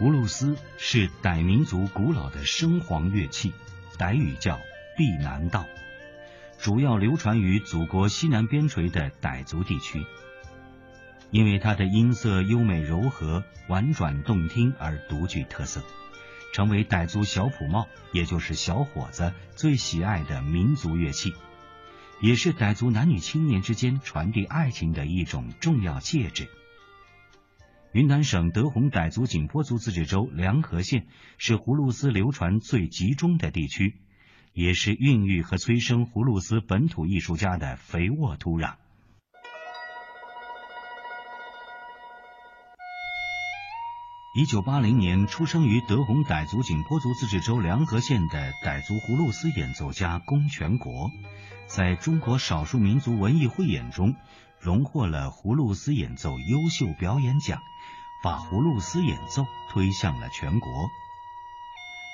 葫芦丝是傣民族古老的声簧乐器，傣语叫避南道，主要流传于祖国西南边陲的傣族地区。因为它的音色优美柔和、婉转动听而独具特色，成为傣族小普帽，也就是小伙子最喜爱的民族乐器，也是傣族男女青年之间传递爱情的一种重要介质。云南省德宏傣族景颇族自治州凉河县是葫芦丝流传最集中的地区，也是孕育和催生葫芦丝本土艺术家的肥沃土壤。一九八零年出生于德宏傣族景颇族自治州凉河县的傣族葫芦丝演奏家龚全国，在中国少数民族文艺汇演中荣获了葫芦丝演奏优秀表演奖，把葫芦丝演奏推向了全国。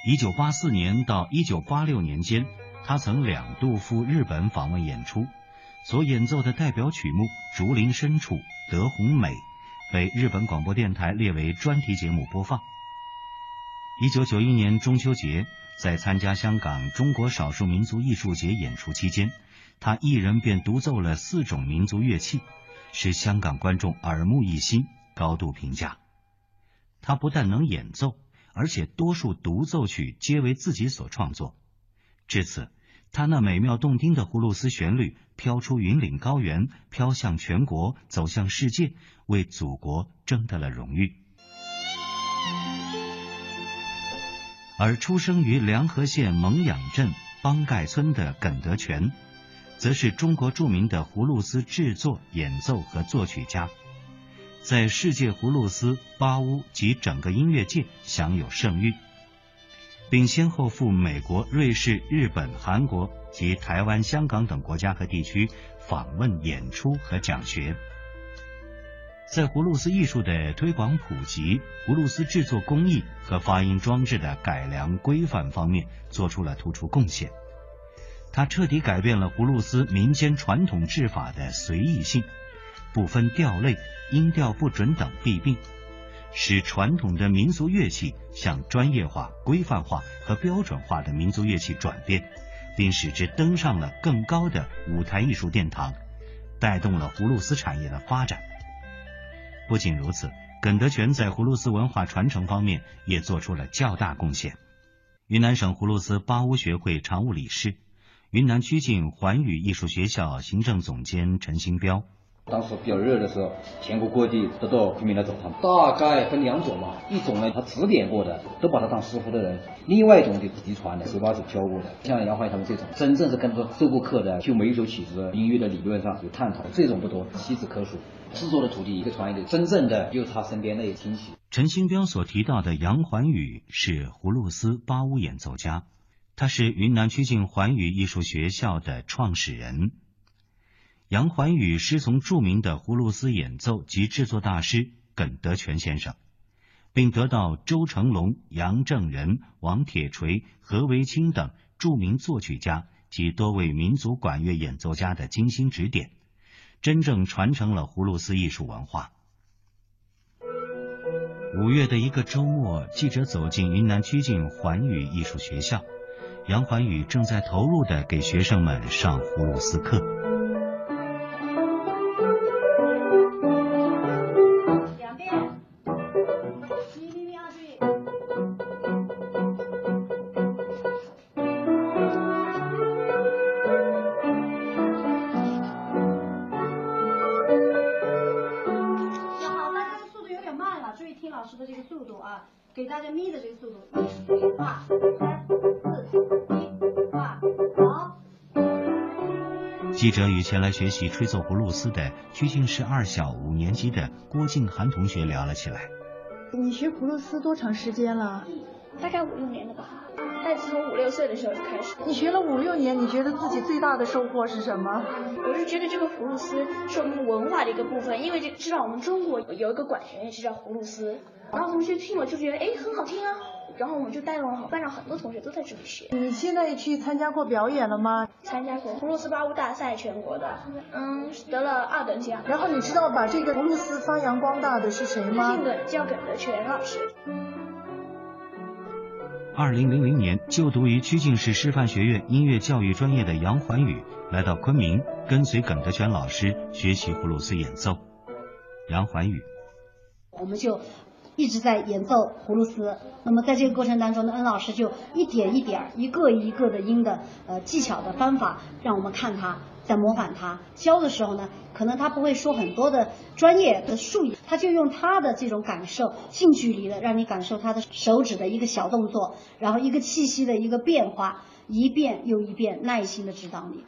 一九八四年到一九八六年间，他曾两度赴日本访问演出，所演奏的代表曲目《竹林深处》《德宏美》。被日本广播电台列为专题节目播放。一九九一年中秋节，在参加香港中国少数民族艺术节演出期间，他一人便独奏了四种民族乐器，使香港观众耳目一新，高度评价。他不但能演奏，而且多数独奏曲皆为自己所创作。至此。他那美妙动听的葫芦丝旋律飘出云岭高原，飘向全国，走向世界，为祖国争得了荣誉。而出生于凉河县蒙养镇邦盖村的耿德全，则是中国著名的葫芦丝制作、演奏和作曲家，在世界葫芦丝、巴乌及整个音乐界享有盛誉。并先后赴美国、瑞士、日本、韩国及台湾、香港等国家和地区访问、演出和讲学，在葫芦丝艺术的推广普及、葫芦丝制作工艺和发音装置的改良规范方面做出了突出贡献。他彻底改变了葫芦丝民间传统制法的随意性，不分调类、音调不准等弊病。使传统的民族乐器向专业化、规范化和标准化的民族乐器转变，并使之登上了更高的舞台艺术殿堂，带动了葫芦丝产业的发展。不仅如此，耿德全在葫芦丝文化传承方面也做出了较大贡献。云南省葫芦丝巴乌学会常务理事、云南曲靖环宇艺术学校行政总监陈新彪。当时比较热的时候，全国各地都到昆明来找他们。大概分两种嘛，一种呢他指点过的，都把他当师傅的人；另外一种就是嫡传的，手把手教过的。像杨怀他们这种，真正是跟着授过课的，就每一首曲子音乐的理论上有探讨，这种不多，屈指可数。制作的徒弟一个传一个，真正的就是他身边那些亲戚。陈新彪所提到的杨环宇是葫芦丝巴乌演奏家，他是云南曲靖环宇艺术学校的创始人。杨环宇师从著名的葫芦丝演奏及制作大师耿德全先生，并得到周成龙、杨正仁、王铁锤、何维清等著名作曲家及多位民族管乐演奏家的精心指点，真正传承了葫芦丝艺术文化。五月的一个周末，记者走进云南曲靖环宇艺术学校，杨环宇正在投入的给学生们上葫芦丝课。记者与前来学习吹奏葫芦丝的曲靖市二小五年级的郭静涵同学聊了起来。你学葫芦丝多长时间了？大概五六年了吧。但是从五六岁的时候就开始。你学了五六年，你觉得自己最大的收获是什么？我是觉得这个葫芦丝是我们文化的一个部分，因为这知道我们中国有一个管弦乐器叫葫芦丝，然后同学听了就觉得哎很好听啊。然后我们就带动了班上很多同学都在这里学。你现在去参加过表演了吗？参加过葫芦丝八舞大赛全国的，嗯，得了二等奖。然后你知道把这个葫芦丝发扬光大的是谁吗？姓耿，叫耿德全老师。二零零零年就读于曲靖市师范学院音乐教育专业的杨环宇来到昆明，跟随耿德全老师学习葫芦丝演奏。杨环宇，我们就一直在演奏葫芦丝。那么在这个过程当中呢，恩老师就一点一点、一个一个的音的呃技巧的方法，让我们看他。在模仿他教的时候呢，可能他不会说很多的专业的术语，他就用他的这种感受，近距离的让你感受他的手指的一个小动作，然后一个气息的一个变化，一遍又一遍，耐心的指导你。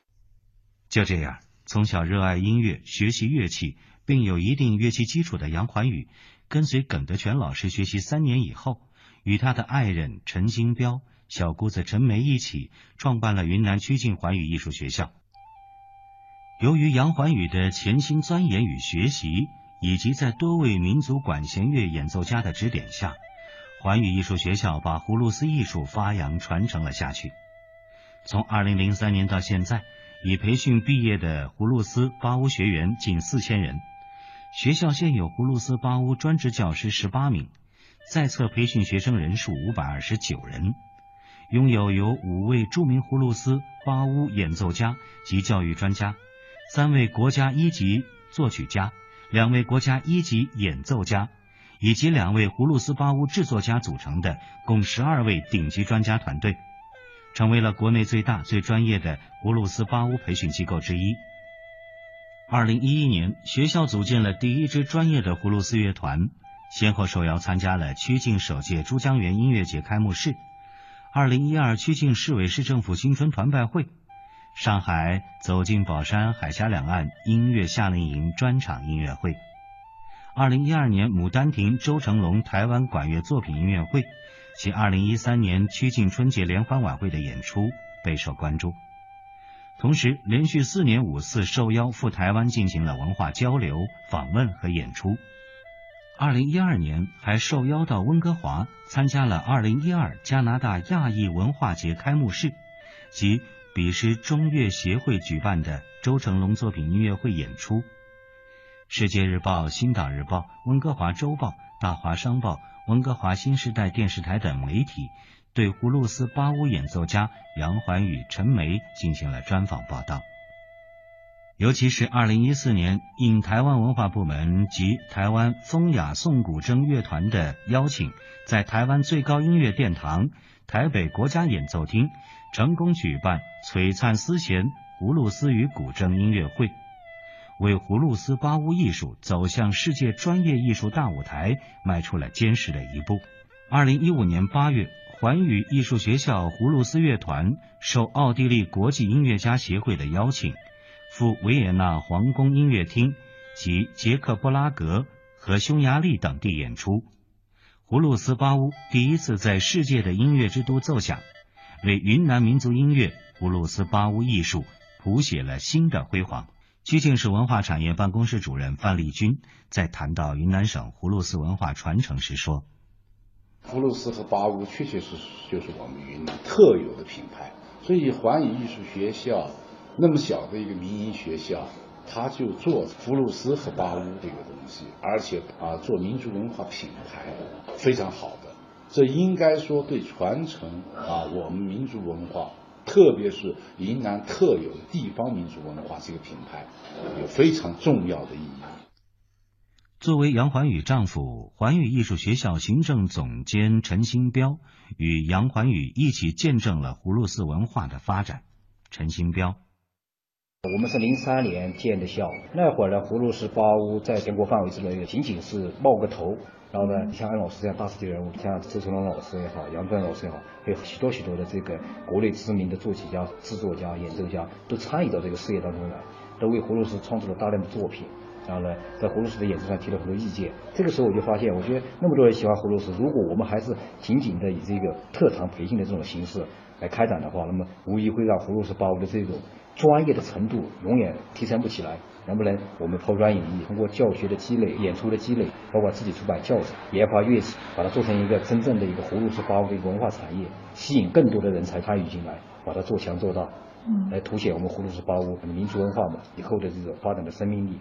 就这样，从小热爱音乐、学习乐器，并有一定乐器基础的杨环宇，跟随耿德全老师学习三年以后，与他的爱人陈金彪、小姑子陈梅一起创办了云南曲靖环宇艺术学校。由于杨环宇的潜心钻研与学习，以及在多位民族管弦乐演奏家的指点下，环宇艺术学校把葫芦丝艺术发扬传承了下去。从二零零三年到现在，已培训毕业的葫芦丝八乌学员近四千人。学校现有葫芦丝八乌专职教师十八名，在册培训学生人数五百二十九人，拥有由五位著名葫芦丝八乌演奏家及教育专家。三位国家一级作曲家，两位国家一级演奏家，以及两位葫芦丝巴乌制作家组成的共十二位顶级专家团队，成为了国内最大、最专业的葫芦丝巴乌培训机构之一。二零一一年，学校组建了第一支专业的葫芦丝乐团，先后受邀参加了曲靖首届珠江源音乐节开幕式、二零一二曲靖市委市政府新春团拜会。上海走进宝山海峡两岸音乐夏令营专场音乐会，二零一二年牡丹亭周成龙台湾管乐作品音乐会及二零一三年曲靖春节联欢晚会的演出备受关注。同时，连续四年五次受邀赴台湾进行了文化交流、访问和演出。二零一二年还受邀到温哥华参加了二零一二加拿大亚裔文化节开幕式及。彼时中乐协会举办的周成龙作品音乐会演出，《世界日报》《新岛日报》《温哥华周报》《大华商报》《温哥华新时代电视台》等媒体对葫芦丝八乌演奏家杨环宇、陈梅进行了专访报道。尤其是二零一四年，应台湾文化部门及台湾风雅颂古筝乐团的邀请，在台湾最高音乐殿堂台北国家演奏厅。成功举办璀璨丝弦葫芦丝与古筝音乐会，为葫芦丝八乌艺术走向世界专业艺术大舞台迈出了坚实的一步。二零一五年八月，环宇艺术学校葫芦丝乐团受奥地利国际音乐家协会的邀请，赴维也纳皇宫音乐厅及捷克布拉格和匈牙利等地演出。葫芦丝八乌第一次在世界的音乐之都奏响。为云南民族音乐葫芦丝八乌艺术谱写了新的辉煌。曲靖市文化产业办公室主任范丽君在谈到云南省葫芦丝文化传承时说：“葫芦丝和八乌确确实实就是我们云南特有的品牌。所以环宇艺术学校那么小的一个民营学校，他就做葫芦丝和巴乌这个东西，而且啊做民族文化品牌非常好的。”这应该说对传承啊，我们民族文化，特别是云南特有的地方民族文化这个品牌，有非常重要的意义。作为杨环宇丈夫，环宇艺术学校行政总监陈新彪与杨环宇一起见证了葫芦丝文化的发展。陈新彪，我们是零三年建的校，那会儿呢，葫芦丝八屋在全国范围之内仅仅是冒个头。然后呢，像安老师这样大师级人物，像周成龙老师也好，杨端老师也好，还有许多许多的这个国内知名的作曲家、制作家、演奏家，都参与到这个事业当中来，都为葫芦丝创作了大量的作品。然后呢，在葫芦丝的演奏上提了很多意见。这个时候我就发现，我觉得那么多人喜欢葫芦丝，如果我们还是仅仅的以这个特长培训的这种形式来开展的话，那么无疑会让葫芦丝包的这种专业的程度永远提升不起来。能不能我们抛砖引玉，通过教学的积累、演出的积累，包括自己出版教材、研发乐器，把它做成一个真正的一个葫芦丝八乌的一个文化产业，吸引更多的人才参与进来，把它做强做大，嗯，来凸显我们葫芦丝八乌民族文化嘛以后的这种发展的生命力。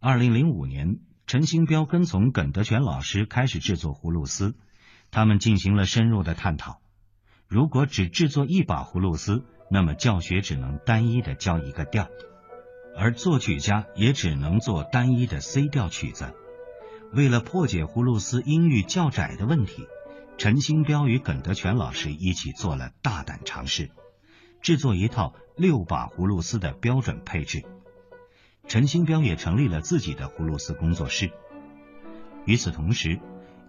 二零零五年，陈兴彪跟从耿德全老师开始制作葫芦丝，他们进行了深入的探讨。如果只制作一把葫芦丝，那么教学只能单一的教一个调，而作曲家也只能做单一的 C 调曲子。为了破解葫芦丝音域较窄的问题，陈星标与耿德全老师一起做了大胆尝试，制作一套六把葫芦丝的标准配置。陈星标也成立了自己的葫芦丝工作室。与此同时，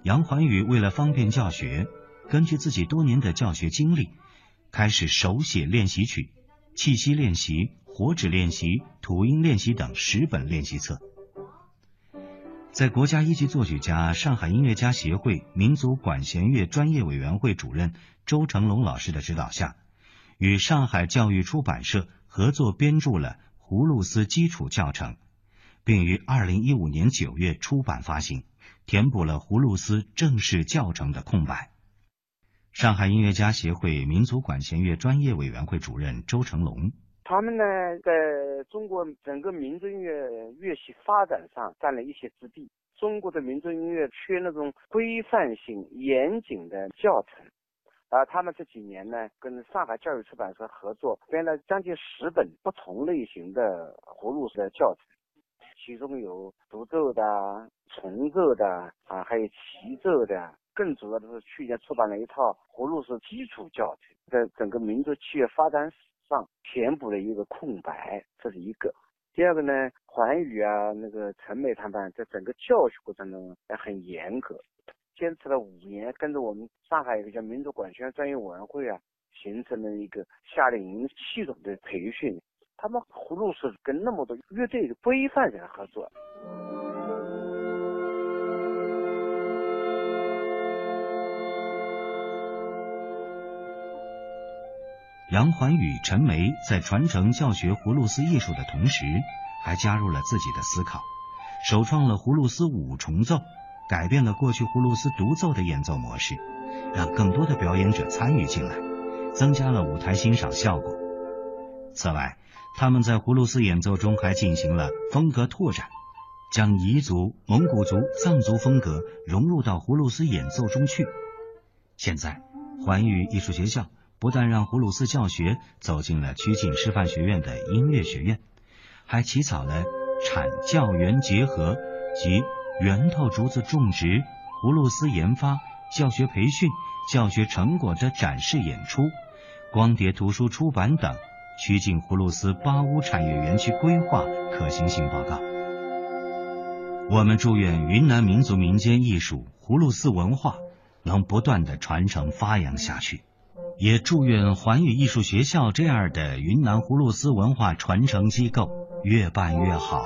杨环宇为了方便教学，根据自己多年的教学经历，开始手写练习曲、气息练习、活指练习、吐音练习等十本练习册。在国家一级作曲家、上海音乐家协会民族管弦乐专业委员会主任周成龙老师的指导下，与上海教育出版社合作编著了《葫芦丝基础教程》，并于二零一五年九月出版发行，填补了葫芦丝正式教程的空白。上海音乐家协会民族管弦乐专业委员会主任周成龙。他们呢，在中国整个民族音乐乐器发展上占了一些之地。中国的民族音乐缺那种规范性严谨的教程，而他们这几年呢，跟上海教育出版社合作，编了将近十本不同类型的葫芦丝的教程，其中有独奏的、重奏的啊，还有齐奏的。更主要的是，去年出版了一套葫芦丝基础教程，在整个民族器乐发展史。上填补了一个空白，这是一个。第二个呢，环宇啊，那个陈美他们在整个教学过程中也很严格，坚持了五年，跟着我们上海一个叫民族管弦专业委员会啊，形成了一个夏令营系统的培训。他们葫芦是跟那么多乐队的规范人合作。杨环宇、陈梅在传承教学葫芦丝艺术的同时，还加入了自己的思考，首创了葫芦丝五重奏，改变了过去葫芦丝独奏的演奏模式，让更多的表演者参与进来，增加了舞台欣赏效果。此外，他们在葫芦丝演奏中还进行了风格拓展，将彝族、蒙古族、藏族风格融入到葫芦丝演奏中去。现在，环宇艺术学校。不但让葫芦丝教学走进了曲靖师范学院的音乐学院，还起草了产教园结合及源头竹子种植、葫芦丝研发、教学培训、教学成果的展示演出、光碟图书出版等曲靖葫芦丝八屋产业园区规划可行性报告。我们祝愿云南民族民间艺术葫芦丝文化能不断的传承发扬下去。也祝愿环宇艺术学校这样的云南葫芦丝文化传承机构越办越好。